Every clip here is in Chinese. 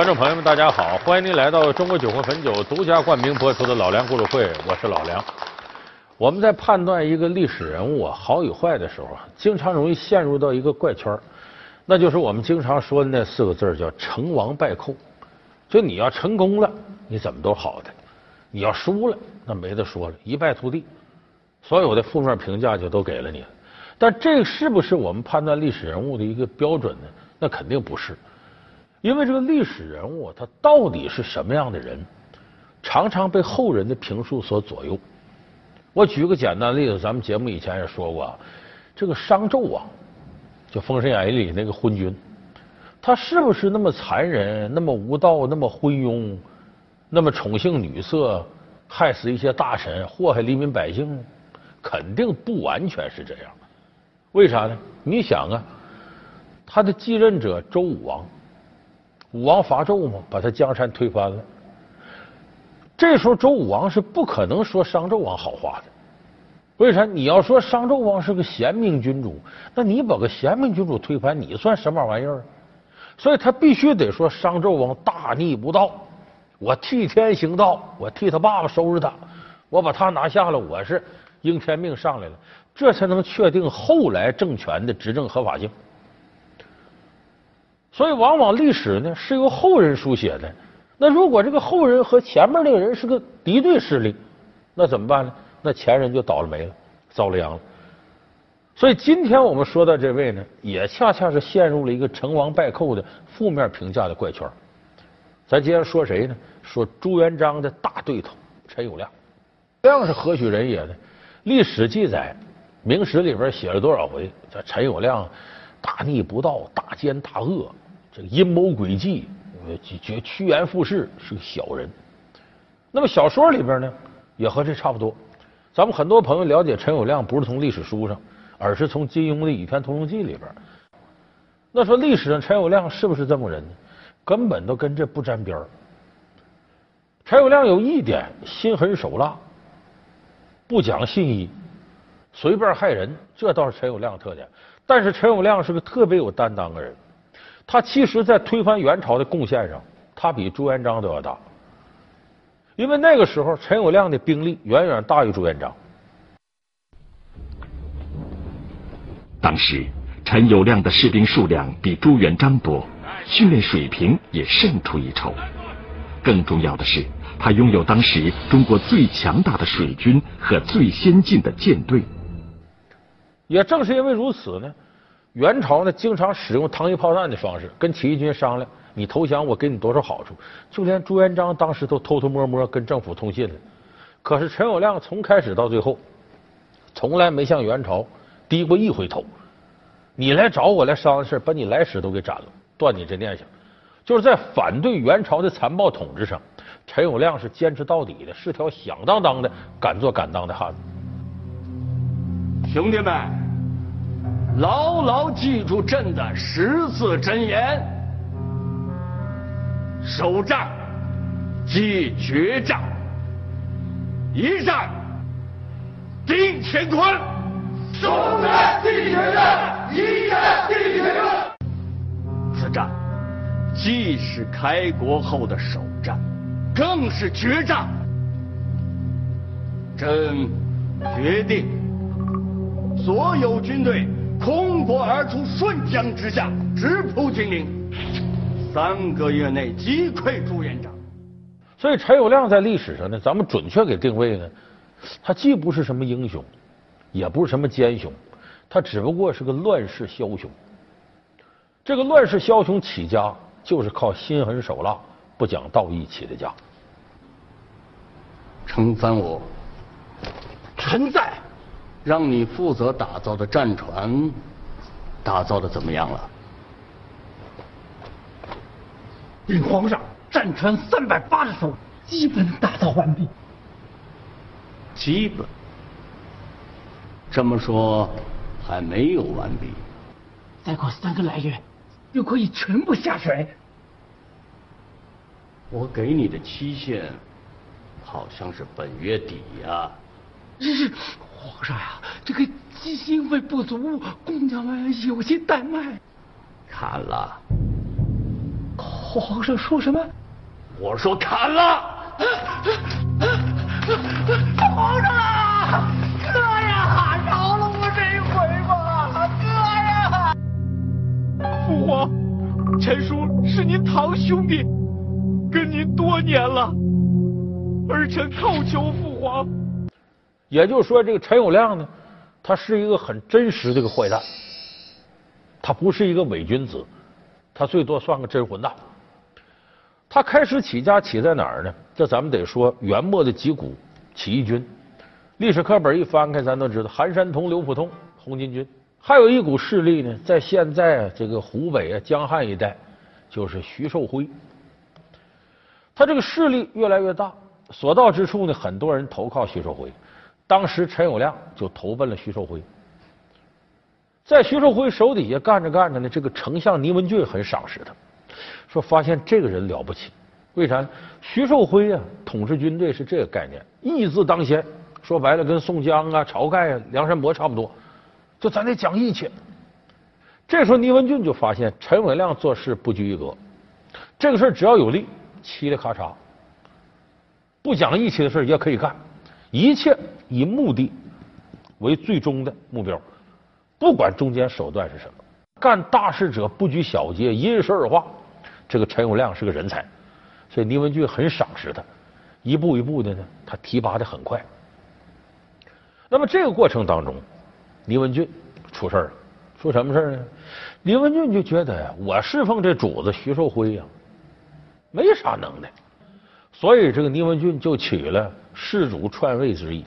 观众朋友们，大家好！欢迎您来到中国酒魂汾酒独家冠名播出的《老梁故事会》，我是老梁。我们在判断一个历史人物啊好与坏的时候，经常容易陷入到一个怪圈，那就是我们经常说的那四个字叫成王败寇。就你要成功了，你怎么都好的；你要输了，那没得说了，一败涂地，所有的负面评价就都给了你。但这是不是我们判断历史人物的一个标准呢？那肯定不是。因为这个历史人物他到底是什么样的人，常常被后人的评述所左右。我举个简单例子，咱们节目以前也说过，这个商纣王，就《封神演义》里那个昏君，他是不是那么残忍、那么无道、那么昏庸、那么宠幸女色，害死一些大臣、祸害黎民百姓？肯定不完全是这样。为啥呢？你想啊，他的继任者周武王。武王伐纣嘛，把他江山推翻了。这时候周武王是不可能说商纣王好话的。为啥？你要说商纣王是个贤明君主，那你把个贤明君主推翻，你算什么玩意儿？所以他必须得说商纣王大逆不道，我替天行道，我替他爸爸收拾他，我把他拿下了，我是应天命上来了，这才能确定后来政权的执政合法性。所以，往往历史呢是由后人书写的。那如果这个后人和前面那个人是个敌对势力，那怎么办呢？那前人就倒了霉了，遭了殃了。所以，今天我们说到这位呢，也恰恰是陷入了一个成王败寇的负面评价的怪圈。咱接着说谁呢？说朱元璋的大对头陈友谅。谅是何许人也呢？历史记载，《明史》里边写了多少回？这陈友谅大逆不道，大奸大恶。这个阴谋诡计，呃，绝趋炎附势，是个小人。那么小说里边呢，也和这差不多。咱们很多朋友了解陈友谅，不是从历史书上，而是从金庸的《倚天屠龙记》里边。那说历史上陈友谅是不是这么人呢？根本都跟这不沾边。陈友谅有一点，心狠手辣，不讲信义，随便害人，这倒是陈友谅的特点。但是陈友谅是个特别有担当的人。他其实，在推翻元朝的贡献上，他比朱元璋都要大。因为那个时候，陈友谅的兵力远远大于朱元璋。当时，陈友谅的士兵数量比朱元璋多，训练水平也胜出一筹。更重要的是，他拥有当时中国最强大的水军和最先进的舰队。也正是因为如此呢。元朝呢，经常使用糖衣炮弹的方式跟起义军商量，你投降我给你多少好处。就连朱元璋当时都偷偷摸摸跟政府通信了。可是陈友谅从开始到最后，从来没向元朝低过一回头。你来找我来商量事，把你来使都给斩了，断你这念想。就是在反对元朝的残暴统治上，陈友谅是坚持到底的，是条响当当的敢做敢当的汉子。兄弟们。牢牢记住朕的十字真言：首战即决战，一战定乾坤。首战即决战，一战定乾坤。此战既是开国后的首战，更是决战。朕决定所有军队。空国而出，顺江直下，直扑金陵。三个月内击溃朱元璋。所以陈友谅在历史上呢，咱们准确给定位呢，他既不是什么英雄，也不是什么奸雄，他只不过是个乱世枭雄。这个乱世枭雄起家，就是靠心狠手辣、不讲道义起的家。承翻我，臣在。让你负责打造的战船，打造的怎么样了？禀皇上，战船三百八十艘，基本打造完毕。基本？这么说，还没有完毕。再过三个来月，就可以全部下水。我给你的期限，好像是本月底呀。是。皇上呀，这个经费不足，工匠们有些怠慢。砍了。皇上说什么？我说砍了！皇上啊，哥呀，饶了我这一回吧，哥呀！父皇，陈叔是您堂兄弟，跟您多年了，儿臣叩求父皇。也就是说，这个陈友谅呢，他是一个很真实的一个坏蛋，他不是一个伪君子，他最多算个真混蛋。他开始起家起在哪儿呢？这咱们得说元末的几股起义军，历史课本一翻开，咱都知道韩山童、刘普通、红巾军。还有一股势力呢，在现在这个湖北啊、江汉一带，就是徐寿辉。他这个势力越来越大，所到之处呢，很多人投靠徐寿辉。当时陈友谅就投奔了徐寿辉，在徐寿辉手底下干着干着呢，这个丞相倪文俊很赏识他。说发现这个人了不起，为啥？徐寿辉啊，统治军队是这个概念，义字当先。说白了，跟宋江啊、晁盖啊、梁山伯差不多，就咱得讲义气。这时候倪文俊就发现陈友谅做事不拘一格，这个事只要有利，嘁哩咔嚓；不讲义气的事也可以干，一切以目的为最终的目标，不管中间手段是什么。干大事者不拘小节，因事而化。这个陈友谅是个人才，所以倪文俊很赏识他，一步一步的呢，他提拔的很快。那么这个过程当中，倪文俊出事了，出什么事呢？倪文俊就觉得呀，我侍奉这主子徐寿辉呀，没啥能耐，所以这个倪文俊就起了弑主篡位之意，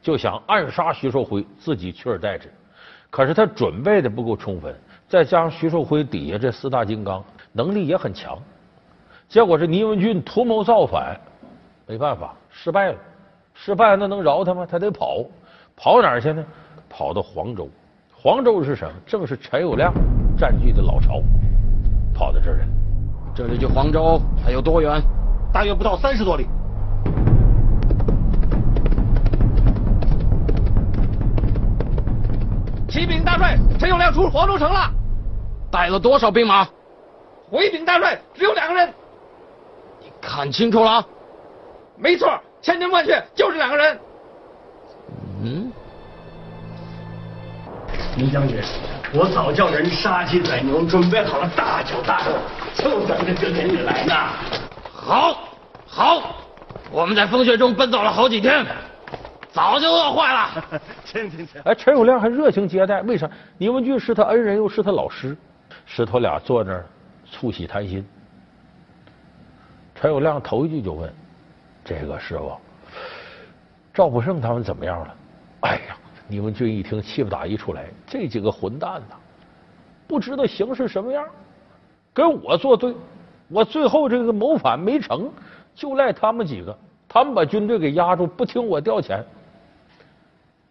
就想暗杀徐寿辉，自己取而代之。可是他准备的不够充分，再加上徐寿辉底下这四大金刚能力也很强，结果这倪文俊图谋造反，没办法失败了。失败那能饶他吗？他得跑，跑哪儿去呢？跑到黄州。黄州是什么？正是陈友谅占据的老巢。跑到这儿来，这里距黄州还有多远？大约不到三十多里。启禀大帅，陈友谅出黄州城了，带了多少兵马？回禀大帅，只有两个人。你看清楚了？没错，千真万确，就是两个人。嗯。林将军，我早叫人杀鸡宰牛，准备好了大酒大肉，就等着今天你来呢。好，好，我们在风雪中奔走了好几天。早就饿坏了。请请请。哎，陈友谅还热情接待，为啥？倪文俊是他恩人，又是他老师，师徒俩坐那儿促膝谈心。陈友谅头一句就问：“这个师傅，赵普胜他们怎么样了？”哎呀，倪文俊一听，气不打一处来，这几个混蛋呐，不知道形势什么样，跟我作对，我最后这个谋反没成，就赖他们几个，他们把军队给压住，不听我调遣。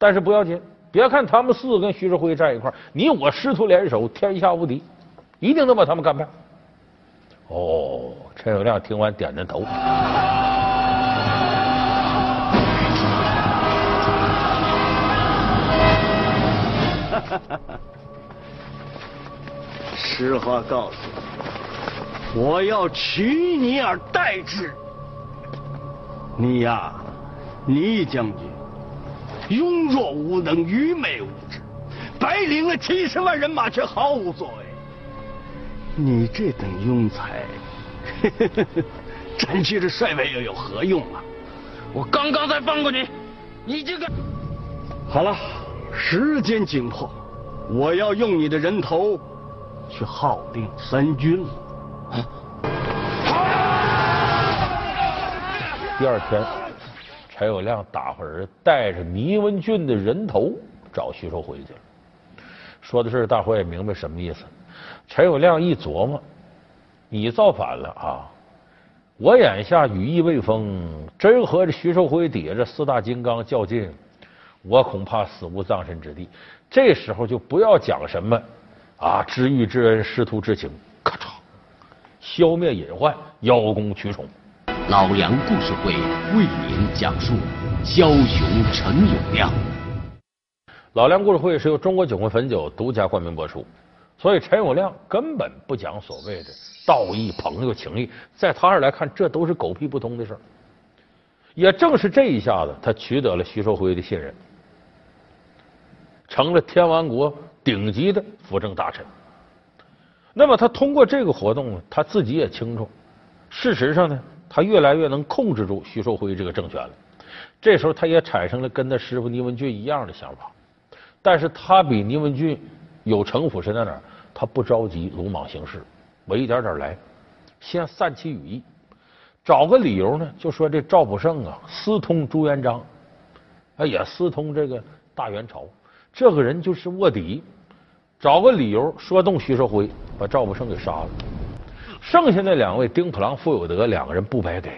但是不要紧，别看他们四个跟徐志辉站一块儿，你我师徒联手，天下无敌，一定能把他们干败。哦，陈友谅听完点点头。实话告诉你，我要取你而代之。你呀，倪将军。庸弱无能，愚昧无知，白领了七十万人马却毫无作为。你这等庸才，占据这帅位又有何用啊？我刚刚才放过你，你这个……好了，时间紧迫，我要用你的人头去号令三军了。啊！第二天。陈友谅打发人带着倪文俊的人头找徐寿辉去了，说的是大伙也明白什么意思。陈友谅一琢磨，你造反了啊！我眼下羽翼未丰，真和这徐寿辉底下这四大金刚较劲，我恐怕死无葬身之地。这时候就不要讲什么啊，知遇之恩，师徒之情，咔嚓，消灭隐患，邀功取宠。老梁故事会为您讲述枭雄陈友谅。老梁故事会是由中国酒魂汾酒独家冠名播出。所以陈友谅根本不讲所谓的道义、朋友情谊，在他这来看，这都是狗屁不通的事儿。也正是这一下子，他取得了徐寿辉的信任，成了天王国顶级的辅政大臣。那么他通过这个活动，他自己也清楚，事实上呢，他越来越能控制住徐寿辉这个政权了。这时候，他也产生了跟他师傅倪文俊一样的想法，但是他比倪文俊有城府是在哪儿？他不着急鲁莽行事，我一点点来，先散其羽翼，找个理由呢，就说这赵普胜啊私通朱元璋，啊也私通这个大元朝，这个人就是卧底。找个理由说动徐寿辉，把赵普胜给杀了。剩下那两位丁普郎、傅有德两个人不白给，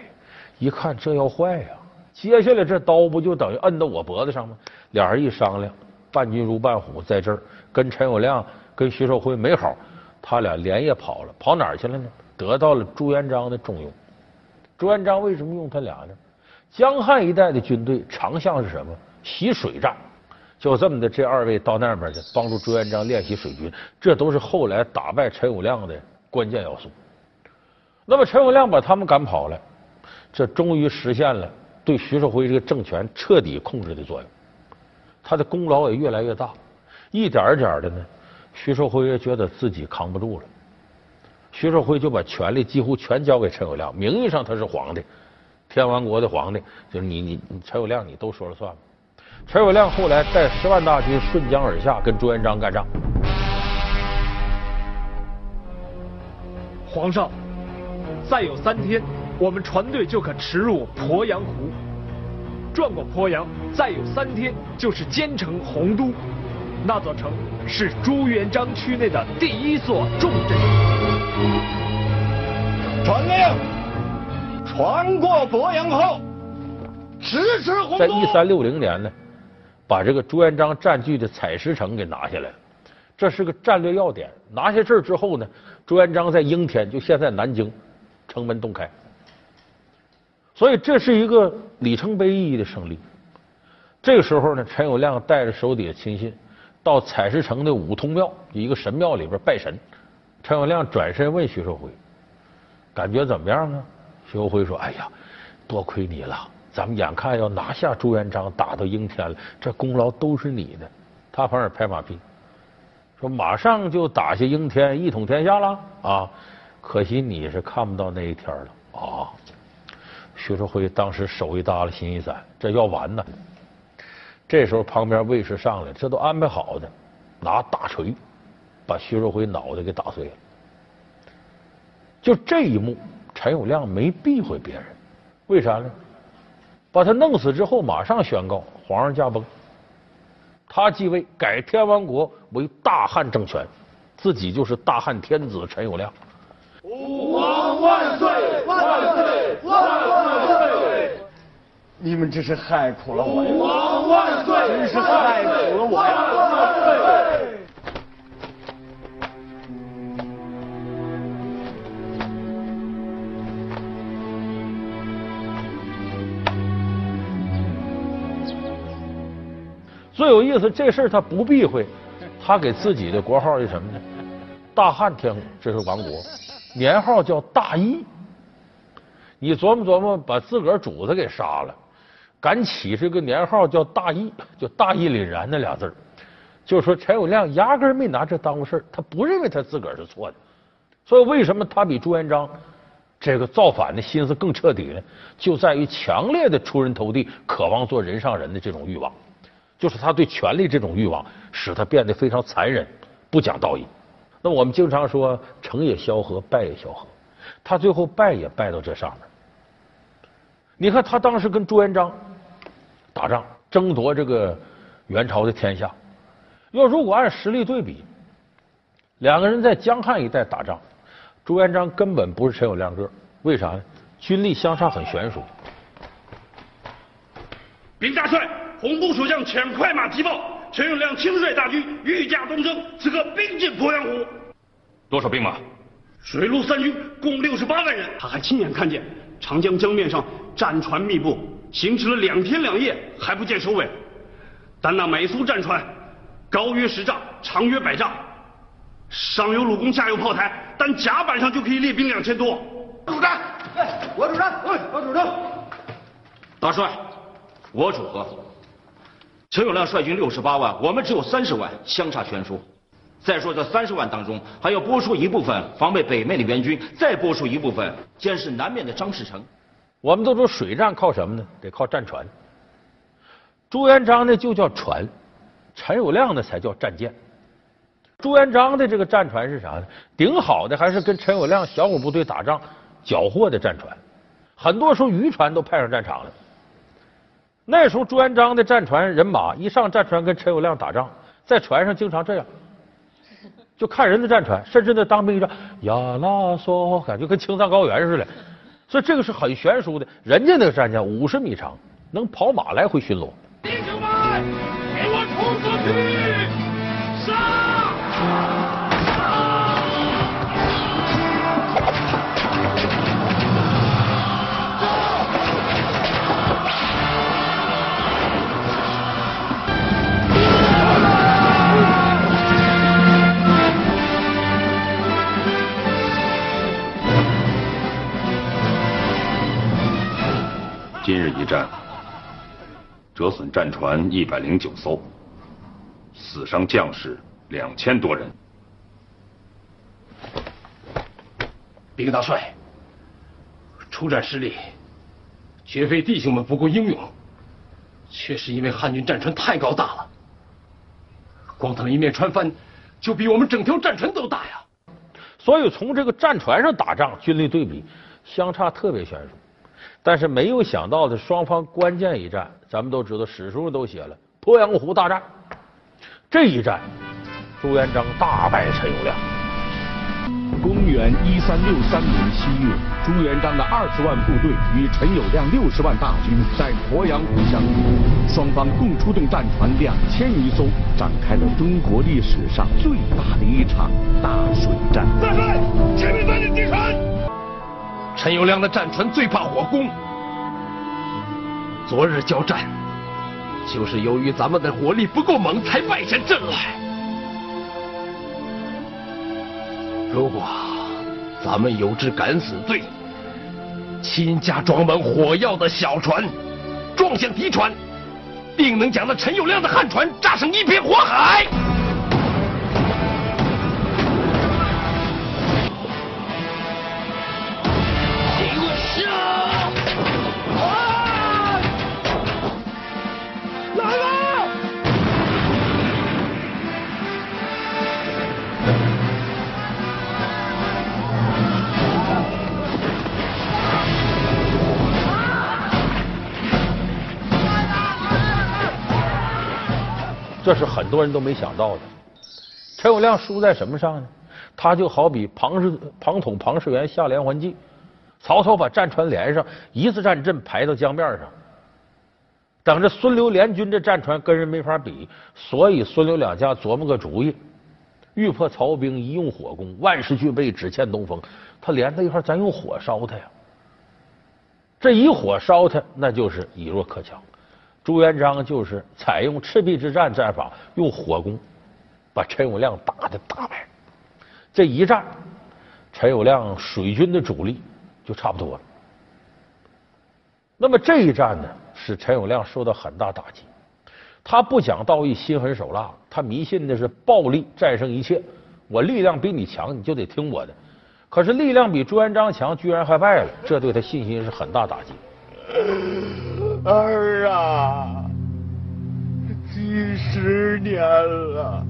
一看这要坏呀，接下来这刀不就等于摁到我脖子上吗？俩人一商量，伴君如伴虎，在这儿跟陈友谅、跟徐寿辉没好，他俩连夜跑了，跑哪儿去了呢？得到了朱元璋的重用。朱元璋为什么用他俩呢？江汉一带的军队长项是什么？习水战。就这么的，这二位到那边去帮助朱元璋练习水军，这都是后来打败陈友谅的关键要素。那么陈友谅把他们赶跑了，这终于实现了对徐寿辉这个政权彻底控制的作用，他的功劳也越来越大。一点一点儿的呢，徐寿辉也觉得自己扛不住了，徐寿辉就把权力几乎全交给陈友谅，名义上他是皇帝，天完国的皇帝，就是你你你陈友谅你都说了算。陈友谅后来带十万大军顺江而下，跟朱元璋干仗。皇上，再有三天，我们船队就可驰入鄱阳湖。转过鄱阳，再有三天就是兼城洪都。那座城是朱元璋区内的第一座重镇。传令，船过鄱阳后，直指洪都。在一三六零年呢。把这个朱元璋占据的采石城给拿下来了，这是个战略要点。拿下这儿之后呢，朱元璋在应天，就现在南京，城门洞开。所以这是一个里程碑意义的胜利。这个时候呢，陈友谅带着手底下亲信到采石城的五通庙一个神庙里边拜神。陈友谅转身问徐寿辉：“感觉怎么样啊？”徐寿辉说：“哎呀，多亏你了。”咱们眼看要拿下朱元璋，打到应天了，这功劳都是你的。他反而拍马屁，说马上就打下应天，一统天下了啊！可惜你是看不到那一天了啊！徐寿辉当时手一耷拉，心一散，这要完呢。这时候旁边卫士上来，这都安排好的，拿大锤把徐寿辉脑袋给打碎了。就这一幕，陈友谅没避讳别人，为啥呢？把他弄死之后，马上宣告皇上驾崩，他继位，改天王国为大汉政权，自己就是大汉天子陈友谅。吾王万岁！万岁！万万岁！你们真是害苦了我呀！吾皇万岁！真是害苦了我呀！最有意思，这事儿他不避讳，他给自己的国号是什么呢？大汉天，这是亡国，年号叫大义。你琢磨琢磨，把自个儿主子给杀了，敢起这个年号叫大义，就大义凛然那俩字儿，就说陈友谅压根儿没拿这当回事，他不认为他自个儿是错的。所以为什么他比朱元璋这个造反的心思更彻底呢？就在于强烈的出人头地、渴望做人上人的这种欲望。就是他对权力这种欲望，使他变得非常残忍，不讲道义。那我们经常说成也萧何，败也萧何，他最后败也败到这上面。你看他当时跟朱元璋打仗，争夺这个元朝的天下。要如果按实力对比，两个人在江汉一带打仗，朱元璋根本不是陈友谅个，为啥呢？军力相差很悬殊。禀大帅。红部守将遣快马急报，陈永亮亲率大军御驾东征，此刻兵进鄱阳湖。多少兵马？水陆三军共六十八万人。他还亲眼看见长江江面上战船密布，行驶了两天两夜还不见收尾。但那每艘战船高约十丈，长约百丈，上有弩弓，下有炮台，单甲板上就可以列兵两千多。主战，我主战，我主战。大帅，我主和。陈友谅率军六十八万，我们只有三十万，相差悬殊。再说这三十万当中，还要拨出一部分防备北面的援军，再拨出一部分监视南面的张士诚。我们都说水战靠什么呢？得靠战船。朱元璋呢就叫船，陈友谅呢才叫战舰。朱元璋的这个战船是啥呢？顶好的还是跟陈友谅小股部队打仗缴获的战船，很多时候渔船都派上战场了。那时候朱元璋的战船人马一上战船跟陈友谅打仗，在船上经常这样。就看人的战船，甚至那当兵一站，呀啦嗦，感觉跟青藏高原似的，所以这个是很悬殊的。人家那个战舰五十米长，能跑马来回巡逻。弟兄们，给我冲出去！日一战，折损战船一百零九艘，死伤将士两千多人。禀大帅，出战失利，绝非弟兄们不够英勇，却是因为汉军战船太高大了，光他们一面船帆，就比我们整条战船都大呀。所以从这个战船上打仗，军力对比相差特别悬殊。但是没有想到的，双方关键一战，咱们都知道，史书上都写了鄱阳湖大战。这一战，朱元璋大败陈友谅。公元一三六三年七月，朱元璋的二十万部队与陈友谅六十万大军在鄱阳湖相遇，双方共出动战船两千余艘，展开了中国历史上最大的一场大水战。大帅，前面带领敌船。陈友谅的战船最怕火攻，昨日交战，就是由于咱们的火力不够猛，才败下阵来。如果咱们有志敢死队，亲家装满火药的小船，撞向敌船，定能将那陈友谅的汉船炸成一片火海。这是很多人都没想到的。陈友谅输在什么上呢？他就好比庞士庞统庞士元下连环计，曹操把战船连上，一字战阵排到江面上，等着孙刘联军这战船跟人没法比，所以孙刘两家琢磨个主意，欲破曹兵，一用火攻，万事俱备，只欠东风。他连在一块，咱用火烧他呀！这一火烧他，那就是以弱克强。朱元璋就是采用赤壁之战战法，用火攻把陈友谅打得大败。这一战，陈友谅水军的主力就差不多了。那么这一战呢，使陈友谅受到很大打击。他不讲道义，心狠手辣，他迷信的是暴力战胜一切。我力量比你强，你就得听我的。可是力量比朱元璋强，居然还败了，这对他信心是很大打击。儿啊，几十年了，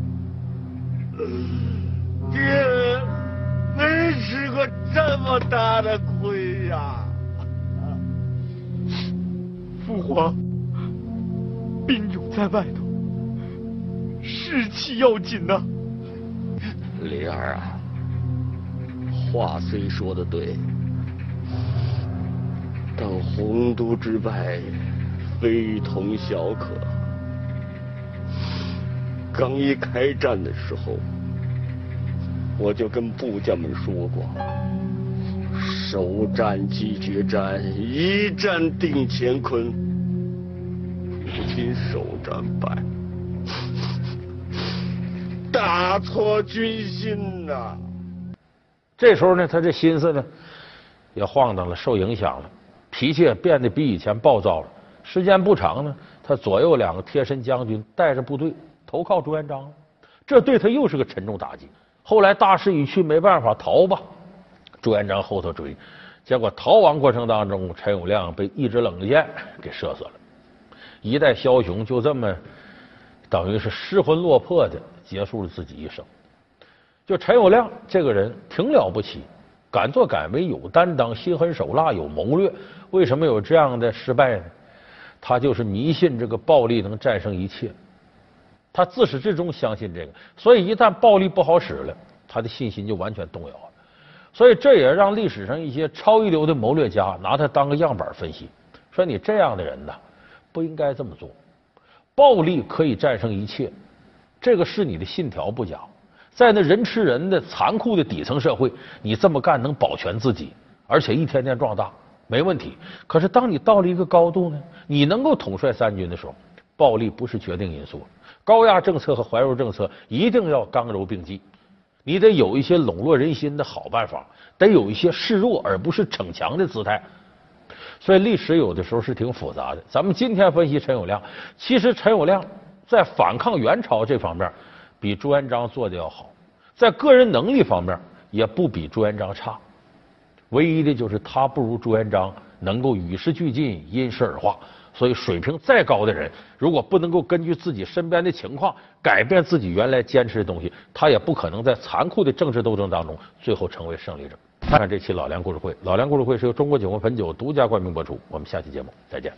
爹没吃过这么大的亏呀！父皇，兵勇在外头，士气要紧呐。灵儿啊，话虽说的对。但洪都之败，非同小可。刚一开战的时候，我就跟部将们说过：首战即决战，一战定乾坤。如今首战败，打挫军心呐。这时候呢，他这心思呢也晃荡了，受影响了，脾气也变得比以前暴躁了。时间不长呢，他左右两个贴身将军带着部队投靠朱元璋了，这对他又是个沉重打击。后来大势已去，没办法逃吧，朱元璋后头追，结果逃亡过程当中，陈友谅被一支冷箭给射死了，一代枭雄就这么等于是失魂落魄的结束了自己一生。就陈友谅这个人挺了不起，敢作敢为，有担当，心狠手辣，有谋略。为什么有这样的失败呢？他就是迷信这个暴力能战胜一切，他自始至终相信这个，所以一旦暴力不好使了，他的信心就完全动摇了。所以这也让历史上一些超一流的谋略家拿他当个样板分析，说你这样的人呢，不应该这么做。暴力可以战胜一切，这个是你的信条不假。在那人吃人的残酷的底层社会，你这么干能保全自己，而且一天天壮大，没问题。可是当你到了一个高度呢，你能够统帅三军的时候，暴力不是决定因素。高压政策和怀柔政策一定要刚柔并济，你得有一些笼络人心的好办法，得有一些示弱而不是逞强的姿态。所以历史有的时候是挺复杂的。咱们今天分析陈友谅，其实陈友谅在反抗元朝这方面。比朱元璋做的要好，在个人能力方面也不比朱元璋差，唯一的就是他不如朱元璋能够与时俱进、因势而化。所以水平再高的人，如果不能够根据自己身边的情况改变自己原来坚持的东西，他也不可能在残酷的政治斗争当中最后成为胜利者。看看这期老梁故事会，老梁故事会是由中国酒魂汾酒独家冠名播出。我们下期节目再见。